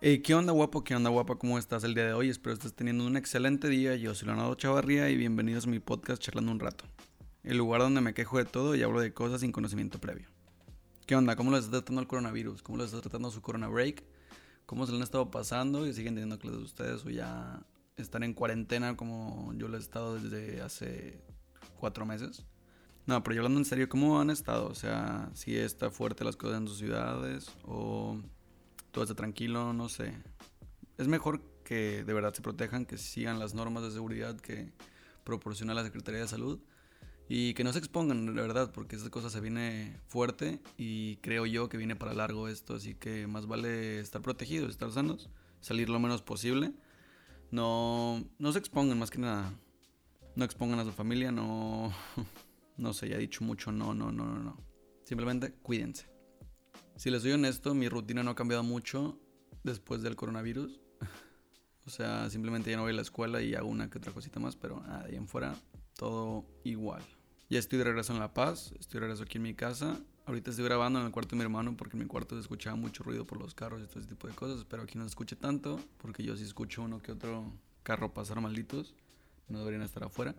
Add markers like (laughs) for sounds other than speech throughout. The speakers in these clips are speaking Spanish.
¿qué onda guapo? ¿Qué onda guapa? ¿Cómo estás el día de hoy? Espero estés teniendo un excelente día. Yo soy Leonardo Chavarría y bienvenidos a mi podcast Charlando un Rato. El lugar donde me quejo de todo y hablo de cosas sin conocimiento previo. ¿Qué onda? ¿Cómo les está tratando el coronavirus? ¿Cómo les está tratando su corona break? ¿Cómo se le han estado pasando? ¿Y siguen teniendo clases ustedes o ya están en cuarentena como yo lo he estado desde hace cuatro meses? No, pero yo hablando en serio, ¿cómo han estado? O sea, si está fuerte las cosas en sus ciudades o todo está tranquilo, no sé. Es mejor que de verdad se protejan, que sigan las normas de seguridad que proporciona la Secretaría de Salud y que no se expongan, de verdad, porque esta cosa se viene fuerte y creo yo que viene para largo esto, así que más vale estar protegidos, estar sanos, salir lo menos posible. No, no se expongan más que nada. No expongan a su familia, no, (laughs) no sé, ya he dicho mucho, no, no, no, no, no. Simplemente cuídense. Si les soy honesto, mi rutina no ha cambiado mucho después del coronavirus. (laughs) o sea, simplemente ya no voy a la escuela y hago una que otra cosita más, pero de ahí en fuera todo igual. Ya estoy de regreso en La Paz, estoy de regreso aquí en mi casa. Ahorita estoy grabando en el cuarto de mi hermano porque en mi cuarto se escuchaba mucho ruido por los carros y todo ese tipo de cosas. Espero aquí no se escuche tanto porque yo sí escucho uno que otro carro pasar malditos. No deberían estar afuera.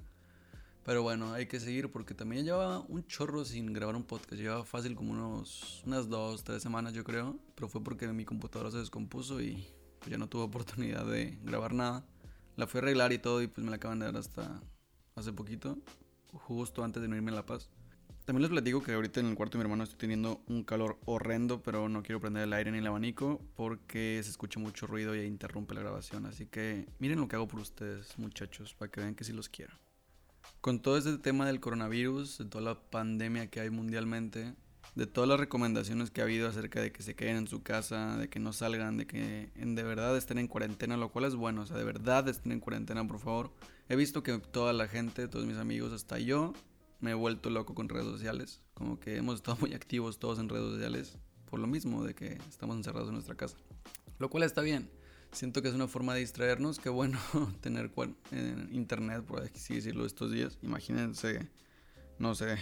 Pero bueno, hay que seguir porque también llevaba un chorro sin grabar un podcast. Llevaba fácil como unos, unas dos, tres semanas yo creo. Pero fue porque mi computadora se descompuso y pues ya no tuve oportunidad de grabar nada. La fui a arreglar y todo y pues me la acaban de dar hasta hace poquito. Justo antes de no irme a La Paz. También les platico que ahorita en el cuarto de mi hermano estoy teniendo un calor horrendo, pero no quiero prender el aire ni el abanico porque se escucha mucho ruido y interrumpe la grabación. Así que miren lo que hago por ustedes, muchachos, para que vean que sí los quiero. Con todo este tema del coronavirus, de toda la pandemia que hay mundialmente, de todas las recomendaciones que ha habido acerca de que se queden en su casa, de que no salgan, de que de verdad estén en cuarentena, lo cual es bueno, o sea, de verdad estén en cuarentena, por favor. He visto que toda la gente, todos mis amigos, hasta yo, me he vuelto loco con redes sociales, como que hemos estado muy activos todos en redes sociales, por lo mismo de que estamos encerrados en nuestra casa, lo cual está bien. Siento que es una forma de distraernos. Qué bueno (laughs) tener internet, por así decirlo, estos días. Imagínense, no sé,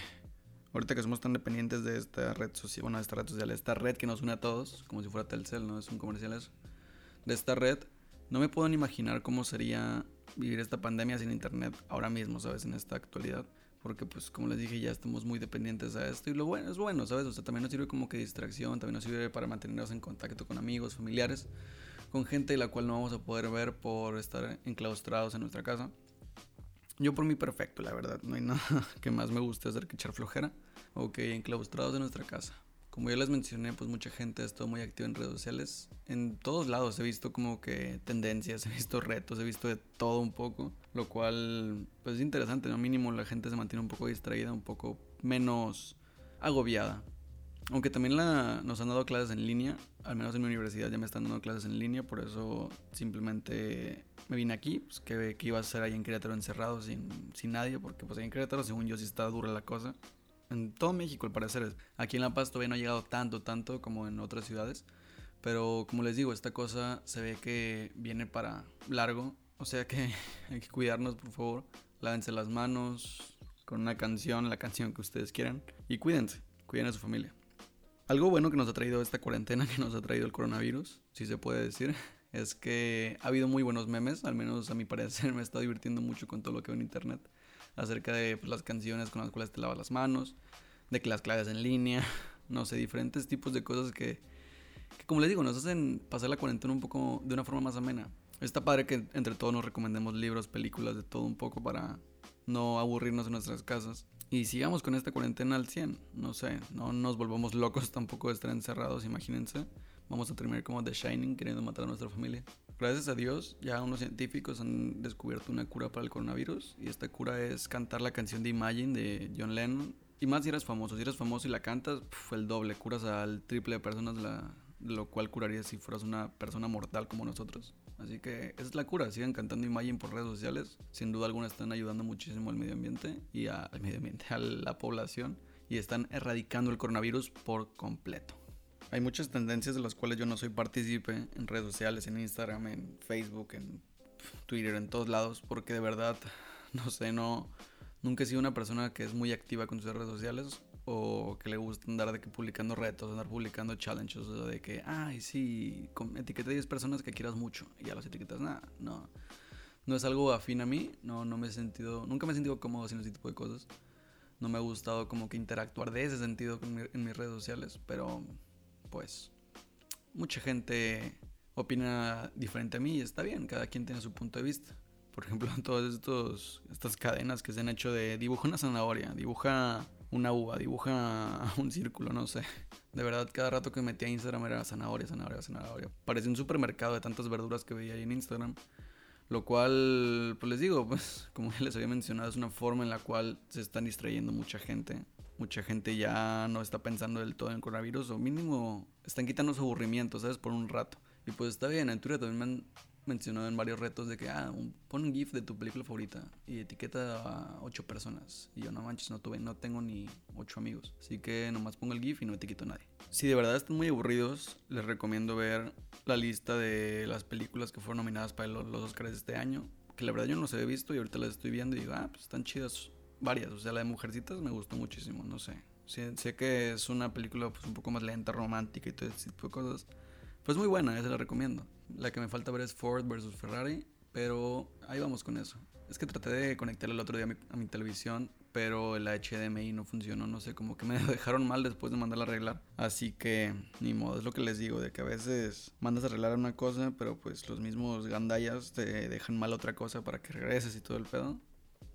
ahorita que somos tan dependientes de esta red social, bueno, de esta red social, esta red que nos une a todos, como si fuera Telcel, ¿no? Es un comercial eso. De esta red, no me puedo ni imaginar cómo sería vivir esta pandemia sin internet ahora mismo, ¿sabes? En esta actualidad. Porque, pues, como les dije, ya estamos muy dependientes a esto. Y lo bueno es bueno, ¿sabes? O sea, también nos sirve como que distracción, también nos sirve para mantenernos en contacto con amigos, familiares con gente la cual no vamos a poder ver por estar enclaustrados en nuestra casa. Yo por mí perfecto, la verdad. No hay (laughs) nada que más me guste hacer que echar flojera. Ok, enclaustrados en nuestra casa. Como ya les mencioné, pues mucha gente ha estado muy activa en redes sociales. En todos lados he visto como que tendencias, (laughs) he visto retos, he visto de todo un poco. Lo cual, pues es interesante, ¿no? Mínimo la gente se mantiene un poco distraída, un poco menos agobiada. Aunque también la, nos han dado clases en línea, al menos en mi universidad ya me están dando clases en línea, por eso simplemente me vine aquí, pues que, que iba a ser ahí en Querétaro encerrado sin, sin nadie, porque pues ahí en Querétaro según yo sí está dura la cosa. En todo México al parecer, aquí en La Paz todavía no ha llegado tanto, tanto como en otras ciudades, pero como les digo, esta cosa se ve que viene para largo, o sea que (laughs) hay que cuidarnos por favor, lávense las manos con una canción, la canción que ustedes quieran, y cuídense, cuiden a su familia. Algo bueno que nos ha traído esta cuarentena, (laughs) que nos ha traído el coronavirus, si se puede decir, (laughs) es que ha habido muy buenos memes, al menos a mi parecer (laughs) me estado divirtiendo mucho con todo lo que veo en internet, acerca de pues, las canciones con las cuales te lavas las manos, de que las claves en línea, no sé, diferentes tipos de cosas que, que, como les digo, nos hacen pasar la cuarentena un poco de una forma más amena. Está padre que entre todos nos recomendemos libros, películas, de todo un poco para no aburrirnos en nuestras casas. Y sigamos con esta cuarentena al 100. No sé, no nos volvamos locos tampoco de estar encerrados, imagínense. Vamos a terminar como The Shining queriendo matar a nuestra familia. Gracias a Dios, ya unos científicos han descubierto una cura para el coronavirus. Y esta cura es cantar la canción de Imagine de John Lennon. Y más si eres famoso, si eres famoso y la cantas, el doble, curas al triple de personas, la, lo cual curaría si fueras una persona mortal como nosotros. Así que es la cura, sigan cantando Imagine por redes sociales. Sin duda alguna están ayudando muchísimo al medio ambiente y a, al medio ambiente, a la población y están erradicando el coronavirus por completo. Hay muchas tendencias de las cuales yo no soy partícipe en redes sociales, en Instagram, en Facebook, en Twitter, en todos lados, porque de verdad, no sé, no, nunca he sido una persona que es muy activa con sus redes sociales o que le gusta andar de que publicando retos, andar publicando challenges, o sea, de que, ay, sí, etiqueta a 10 personas que quieras mucho y ya las etiquetas, nada, no. No es algo afín a mí, no, no me he sentido, nunca me he sentido cómodo haciendo ese tipo de cosas. No me ha gustado como que interactuar de ese sentido en mis redes sociales, pero pues mucha gente opina diferente a mí y está bien, cada quien tiene su punto de vista. Por ejemplo, (laughs) todas estos, estas cadenas que se han hecho de dibuja una zanahoria, dibuja una uva, dibuja (laughs) un círculo, no sé. De verdad, cada rato que metía a Instagram era zanahoria, zanahoria, zanahoria. Parecía un supermercado de tantas verduras que veía ahí en Instagram. Lo cual, pues les digo, (laughs) pues como ya les había mencionado, es una forma en la cual se están distrayendo mucha gente. Mucha gente ya no está pensando del todo en coronavirus o mínimo están quitando su aburrimiento, ¿sabes? Por un rato. Y pues está bien, en Twitter también me han mencionado en varios retos de que, ah, pon un GIF de tu película favorita y etiqueta a ocho personas. Y yo, no manches, no, tuve, no tengo ni ocho amigos. Así que nomás pongo el GIF y no etiqueto a nadie. Si de verdad están muy aburridos, les recomiendo ver la lista de las películas que fueron nominadas para los, Oscars de este año. Que la verdad yo no los he visto y ahorita las estoy viendo y digo, ah, pues están chidas varias. O sea, la de Mujercitas me gustó muchísimo, no sé. sé que es una película pues un poco más lenta, romántica y todo ese tipo de cosas. Pues muy buena, esa la recomiendo. La que me falta ver es Ford versus Ferrari, pero ahí vamos con eso. Es que traté de conectar el otro día a mi, televisión, pero el HDMI no funcionó, no sé, como que me (laughs) dejaron mal después de mandarla a arreglar. Así que, ni modo, es lo que les digo, de que a veces mandas a arreglar una cosa, pero pues los mismos gandallas te dejan mal otra cosa para que regreses y todo el pedo.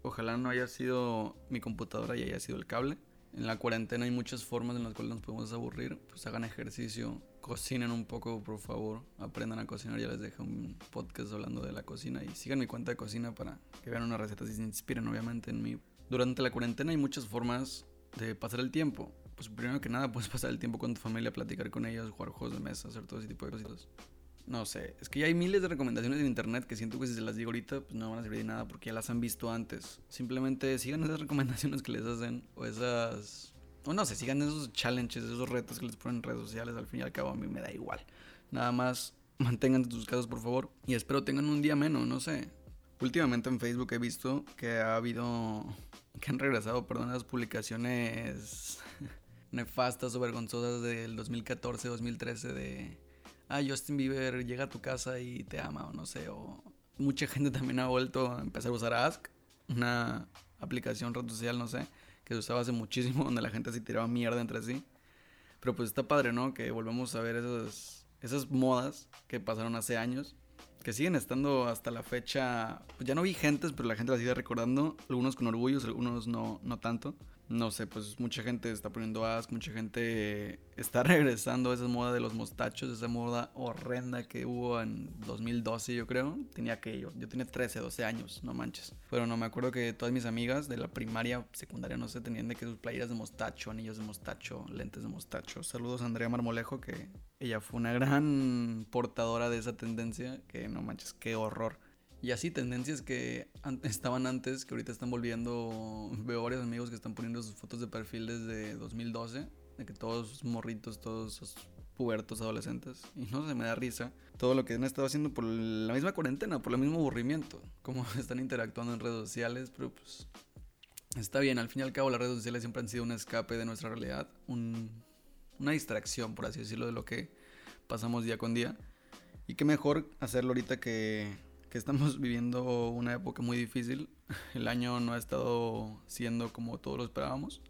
Ojalá no haya sido mi computadora y haya sido el cable. En la cuarentena hay muchas formas en las cuales nos podemos aburrir, pues hagan ejercicio, cocinen un poco, por favor. Aprendan a cocinar. Ya les dejé un podcast hablando de la cocina. Y sigan mi cuenta de cocina para que vean unas recetas y se inspiren, obviamente, en mí. Durante la cuarentena hay muchas formas de pasar el tiempo. Pues primero que nada puedes pasar el tiempo con tu familia, platicar con ellos, jugar juegos de mesa, hacer todo ese tipo de cositas. No sé, es que ya hay miles de recomendaciones en internet que siento que si se las digo ahorita pues no van a servir de nada porque ya las han visto antes. Simplemente sigan esas (laughs) recomendaciones que les hacen o esas o no sé, sigan esos challenges, esos retos que les ponen en redes sociales, al fin y al cabo a mí me da igual. Nada más mantengan sus casas por favor y espero tengan un día menos, no sé. Últimamente en Facebook he visto que ha habido, que han regresado, perdón, las publicaciones (laughs) nefastas o vergonzosas del 2014-2013 de, ah, Justin Bieber llega a tu casa y te ama o no sé, o mucha gente también ha vuelto a empezar a usar Ask, una aplicación red social, no sé que se usaba hace muchísimo, (laughs) donde la gente se tiraba mierda entre sí. Pero pues está padre, ¿no? Que volvemos a ver esas, esas modas que pasaron hace años, que siguen estando hasta la fecha, pues ya no vigentes, pero la gente las sigue recordando, algunos con orgullo, algunos no, no tanto no sé, pues mucha gente está poniendo ask, mucha gente está (laughs) regresando a esa moda de los mostachos, esa moda horrenda que hubo en 2012, yo creo. Tenía que yo, yo tenía 13, 12 años, no manches. Pero no me acuerdo que todas mis amigas de la primaria, secundaria, no sé, tenían de que sus playeras de mostacho, anillos de mostacho, lentes de mostacho. Saludos a Andrea Marmolejo, que ella fue una gran portadora de esa tendencia, que no manches, qué horror. Y así tendencias que (laughs) estaban antes, que ahorita están volviendo. Veo varios amigos que están poniendo sus fotos de perfil desde 2012, de que todos morritos, todos pubertos adolescentes. Y no se me da risa todo lo que han estado haciendo por la misma cuarentena, por el mismo aburrimiento. Como (laughs) están interactuando en redes sociales, pero pues está bien. Al fin y al cabo, las redes sociales siempre han sido un escape de nuestra realidad, una distracción, por así decirlo, de lo que pasamos día con día. Y qué mejor hacerlo ahorita que que estamos (laughs) viviendo una época muy difícil. El año no ha estado siendo como todos lo esperábamos.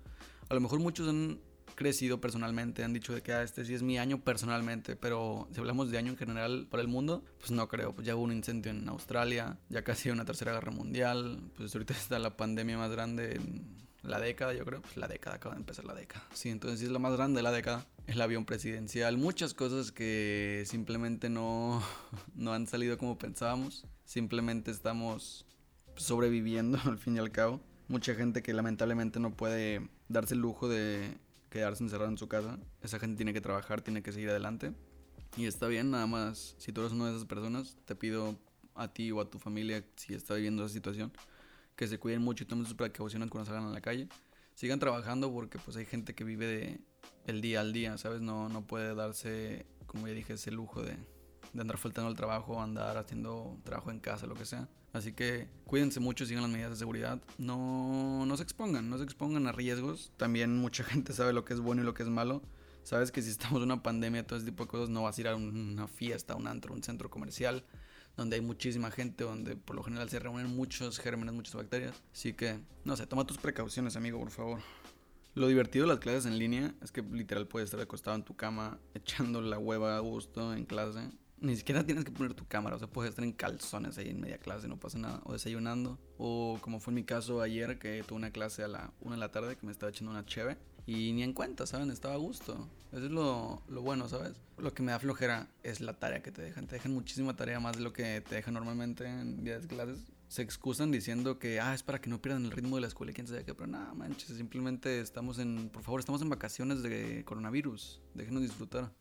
A lo mejor muchos han crecido personalmente, han dicho de que ah, este sí es mi año personalmente, pero si hablamos de año en general para el mundo, pues no creo. Pues ya hubo un incendio en Australia, ya casi una tercera guerra mundial, pues ahorita está la pandemia más grande en la década, yo creo. Pues la década, acaba de empezar la década. Sí, entonces sí es la más grande de la década. El avión presidencial, muchas cosas que simplemente no, (laughs) no han salido como pensábamos. Simplemente estamos sobreviviendo (laughs) al fin y al cabo. Mucha gente que lamentablemente no puede darse el lujo de quedarse encerrado en su casa. Esa gente tiene que trabajar, tiene que seguir adelante. Y está bien, nada más, si tú eres una de esas personas, te pido a ti o a tu familia, si está viviendo esa situación, que se cuiden mucho y tomen sus precauciones cuando salgan a la calle. Sigan trabajando porque pues hay gente que vive de el día al día, ¿sabes? No, no puede darse, como ya dije, ese lujo de, de andar faltando al trabajo, andar haciendo trabajo en casa, lo que sea. Así que cuídense mucho, sigan las medidas de seguridad. No, no se expongan, no se expongan a riesgos. También mucha (laughs) gente sabe lo que es bueno y lo que es malo. Sabes que si estamos en una pandemia, todo ese tipo de cosas, no vas a ir a una fiesta, un antro, un centro comercial, donde hay muchísima gente, donde por lo general se reúnen muchos gérmenes, muchas bacterias. Así que, no sé, toma tus precauciones, amigo, por favor. Lo divertido de las clases en línea es que literal puedes estar acostado en tu cama, (laughs) echando la hueva a gusto en clase. Ni siquiera tienes que poner tu cámara, o sea, puedes estar en calzones ahí en media clase, no pasa nada. O desayunando. O como fue en mi caso ayer, que tuve una clase a la una de la tarde, que me estaba echando una cheve. Y ni en cuenta, ¿saben? Estaba a gusto. Eso es lo, lo, bueno, ¿sabes? Lo que me da flojera es la tarea que te dejan. Te dejan muchísima tarea más de lo que te dejan normalmente en días de clases. Se excusan diciendo que, ah, es para que no pierdan el ritmo de la escuela y quién sabe qué. Pero nada, manches, simplemente estamos en, por favor, estamos en vacaciones de coronavirus. Déjenos disfrutar.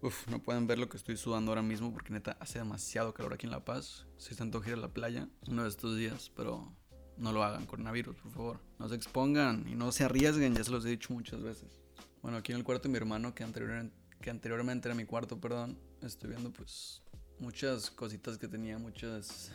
Uf, no pueden ver lo que estoy sudando ahora mismo porque neta hace demasiado calor aquí en La Paz. Si tanto gira a la playa uno de estos días, pero no lo hagan, coronavirus, por favor. No se expongan y no se arriesguen, ya se los he dicho muchas veces. Bueno, aquí en el cuarto de mi hermano, que, que anteriormente era mi cuarto, perdón, estoy viendo pues muchas cositas que tenía, muchas,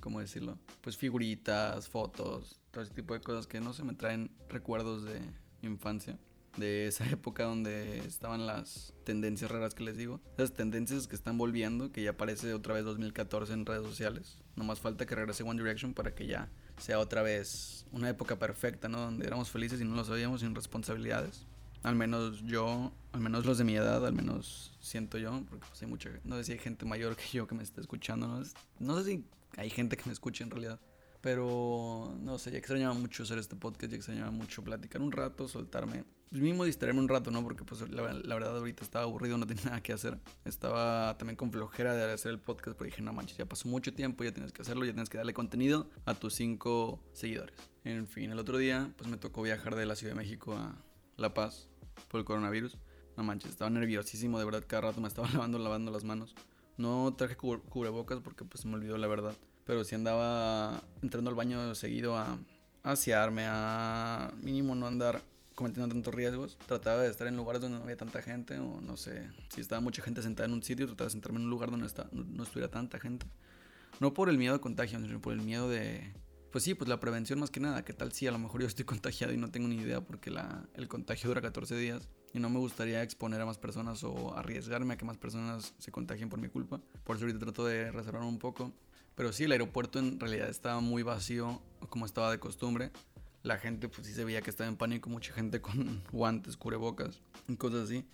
¿cómo decirlo? Pues figuritas, fotos, todo ese tipo de cosas que no se me traen recuerdos de mi infancia de esa (laughs) época donde estaban las tendencias raras que les digo. Esas tendencias que están volviendo, que ya aparece otra vez 2014 en redes sociales. No más falta que regrese One Direction para que ya sea otra vez una época perfecta, ¿no? Donde éramos felices y no lo sabíamos sin responsabilidades. Al menos yo, al menos los de mi edad, al menos siento yo, porque pues hay mucha, no sé si hay gente mayor que yo que me está escuchando, no, no sé si hay gente que me escuche en realidad. Pero no sé, ya extrañaba mucho hacer este podcast, ya extrañaba mucho platicar un rato, soltarme. Pues mismo distraerme un rato, ¿no? Porque pues la, verdad ahorita estaba aburrido, no tenía nada que hacer. Estaba también con flojera de hacer el podcast, pero dije, no manches, ya pasó mucho tiempo, ya tienes que hacerlo, ya tienes que darle contenido a tus cinco seguidores. En fin, el otro día pues me tocó viajar de la Ciudad de México a La Paz por el coronavirus. No manches, estaba nerviosísimo, de verdad, cada rato me estaba (laughs) lavando, lavando las manos. No traje cubrebocas porque pues me olvidó la verdad. Pero si andaba entrando al baño seguido a, asearme, a mínimo no andar cometiendo tantos riesgos. Trataba de estar en lugares donde no había tanta gente o no sé, si estaba mucha gente sentada en un sitio, trataba de sentarme en un lugar donde no, estuviera tanta gente. No por el miedo de contagio, sino por el miedo de... Pues sí, pues la prevención más que nada. ¿Qué tal si a lo mejor yo estoy (laughs) contagiado y no tengo ni idea porque la, el contagio dura 14 días? Y no me gustaría exponer a más personas o arriesgarme a que más personas se contagien por mi culpa. Por eso ahorita trato de reservarme un poco. Pero sí, el aeropuerto en realidad estaba muy vacío, como estaba de costumbre. La gente, pues sí se veía que estaba en pánico, mucha gente (laughs) con guantes, cubrebocas y cosas así.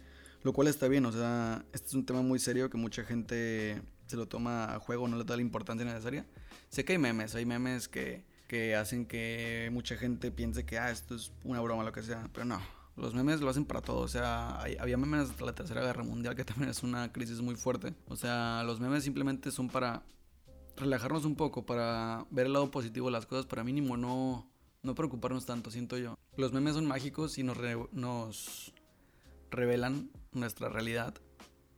Lo cual está bien, o sea, este es un tema muy serio que mucha gente se lo toma a juego, no le da la importancia necesaria. Sé que hay memes, hay memes que, que hacen que mucha gente piense que, ah, esto es una broma, lo que sea, pero no. Los memes lo hacen para todo, o sea, había memes hasta la Tercera Guerra Mundial, que también es una crisis muy fuerte. O sea, los memes simplemente son para relajarnos un poco, para ver el lado positivo de las cosas, para mínimo no, no preocuparnos tanto, siento yo. Los memes son mágicos y nos, nos revelan nuestra realidad,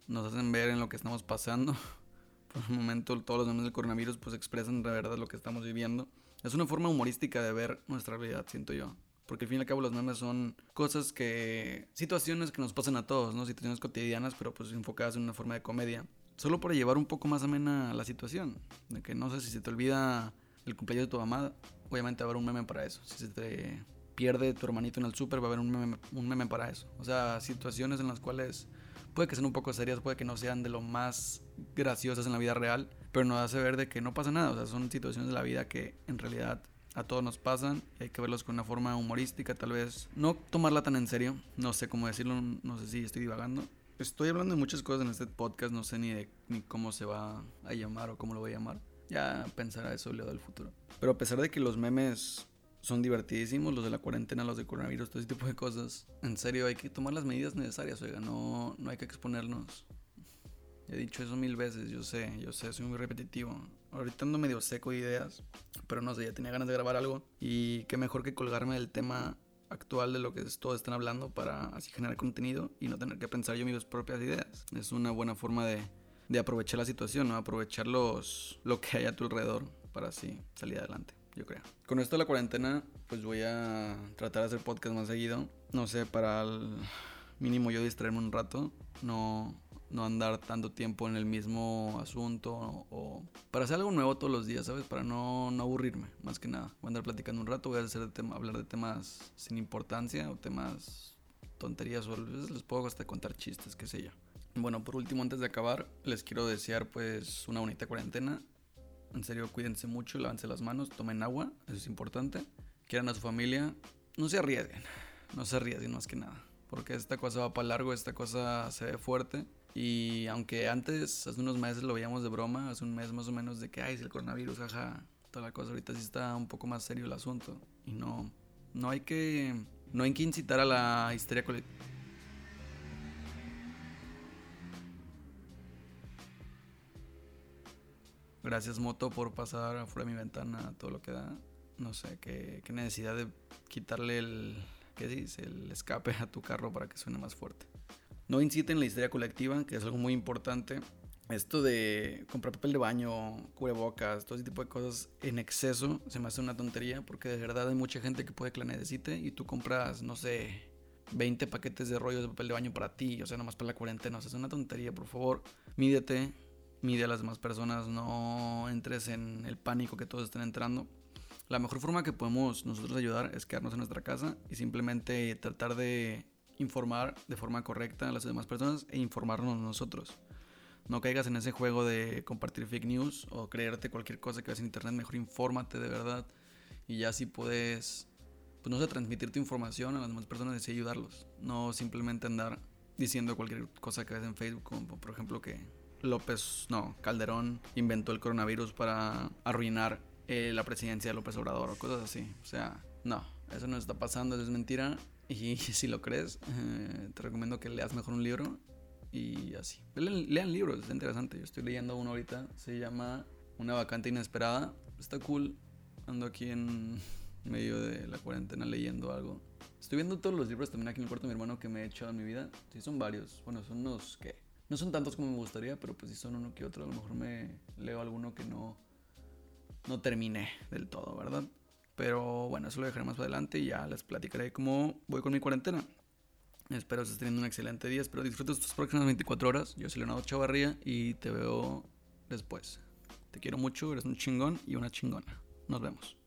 nos hacen ver en lo que estamos pasando. (laughs) Por el momento todos los memes del coronavirus pues expresan de verdad lo que estamos viviendo. Es una forma humorística de ver nuestra realidad, siento yo. Porque al fin y al cabo los memes son cosas que... situaciones que nos pasan a todos, ¿no? Situaciones cotidianas, pero pues enfocadas en una forma de comedia solo para llevar un poco más amena la situación. De que no sé si se te olvida el cumpleaños de tu mamá, obviamente haber un meme para eso. Si se te pierde tu hermanito en el súper, va a haber un meme, un meme para eso. O sea, situaciones en las cuales puede que sean un poco serias, puede que no sean de lo más graciosas en la vida real, pero nos hace ver de que no pasa nada. O sea, son situaciones de la vida que en realidad a todos nos pasan hay que verlos con una forma humorística, tal vez no tomarla tan en serio. No sé cómo decirlo, no sé si estoy divagando, Estoy hablando de muchas cosas en este podcast, no sé ni ni cómo se va a llamar o cómo lo voy a llamar. Ya pensará eso Leo del futuro. Pero a pesar de que los memes son divertidísimos, los de la cuarentena, los de coronavirus, todo ese tipo de cosas, en serio hay que tomar las medidas necesarias, oiga, no, no hay que exponernos. He dicho eso mil veces, yo sé, yo sé, soy muy repetitivo. Ahorita ando medio seco de ideas, pero no sé, ya tenía ganas de grabar algo. Y qué mejor que colgarme del tema actual de lo que todos están hablando para así generar contenido y no tener que pensar yo mis propias ideas. Es una buena forma de, de aprovechar la situación, ¿no? aprovechar los, lo que hay a tu alrededor para así salir adelante, yo creo. Con esto de la cuarentena, pues voy a tratar de hacer podcast más seguido. No sé, para el mínimo yo distraerme un rato, no, no andar tanto tiempo en el mismo asunto o, para hacer algo nuevo todos los días, ¿sabes? Para no, no aburrirme, más que nada. Voy a andar platicando un rato, voy a hacer tema, hablar de temas sin importancia o temas tonterías o les puedo hasta contar chistes, qué sé yo. Bueno, por último, antes de acabar, les quiero desear pues una bonita cuarentena. En serio, cuídense mucho, lávense las manos, tomen agua, eso es importante. Quieran a su familia, no se arriesguen, no se arriesguen más que nada. Porque esta cosa va para largo, esta cosa se ve fuerte. Y aunque antes, hace unos meses lo veíamos de broma, hace un mes más o menos de que, ay, si el coronavirus, jaja, toda la cosa, ahorita sí está un poco más serio el asunto. Y no, no hay que, no hay que incitar a la histeria colectiva Gracias Moto por pasar afuera de mi ventana todo lo que da. No sé, qué, necesidad de quitarle el, ¿qué dice? El escape a tu carro para que suene más fuerte. No inciten la histeria colectiva, que es algo muy importante. Esto de comprar papel de baño, cubrebocas, todo ese tipo de cosas en exceso se me hace una tontería porque de verdad hay mucha gente que puede que la necesite y tú compras, no sé, 20 paquetes de rollos de papel de baño para ti, o sea, nomás para la cuarentena. O sea, es una tontería, por favor. Mídete, mide a las demás personas, no entres en el pánico que todos estén entrando. La mejor forma que podemos nosotros ayudar es quedarnos en nuestra casa y simplemente tratar de informar de forma correcta a las demás personas e informarnos nosotros. No caigas en ese juego de compartir fake news o creerte cualquier cosa que ves en internet, mejor infórmate de verdad y ya si puedes, pues no sé, transmitir tu información a las demás personas y ayudarlos. No simplemente andar diciendo cualquier cosa que ves en Facebook, como por ejemplo que López, no, Calderón inventó el coronavirus para arruinar eh, la presidencia de López Obrador o cosas así. O sea, no, eso no está pasando, eso es mentira. (laughs) Y si lo crees, eh, te recomiendo que leas mejor un libro y así. Lean, libros, es interesante. Yo estoy leyendo uno ahorita, se llama Una vacante inesperada. Está cool. Ando aquí en (laughs) medio de la cuarentena leyendo algo. Estoy viendo todos los libros también aquí en el cuarto de mi hermano que me he hecho en mi vida. Sí, son varios. Bueno, son unos, ¿qué? No son tantos como me gustaría, pero pues si son uno que otro. A lo mejor me leo alguno que no, no terminé del todo, ¿verdad? Pero bueno, eso lo dejaré más adelante y ya les platicaré cómo voy con mi cuarentena. Espero estés teniendo un excelente día. Espero disfrutes tus próximas 24 horas. Yo soy Leonardo Chavarría y te veo después. Te quiero mucho, eres un chingón y una chingona. Nos vemos.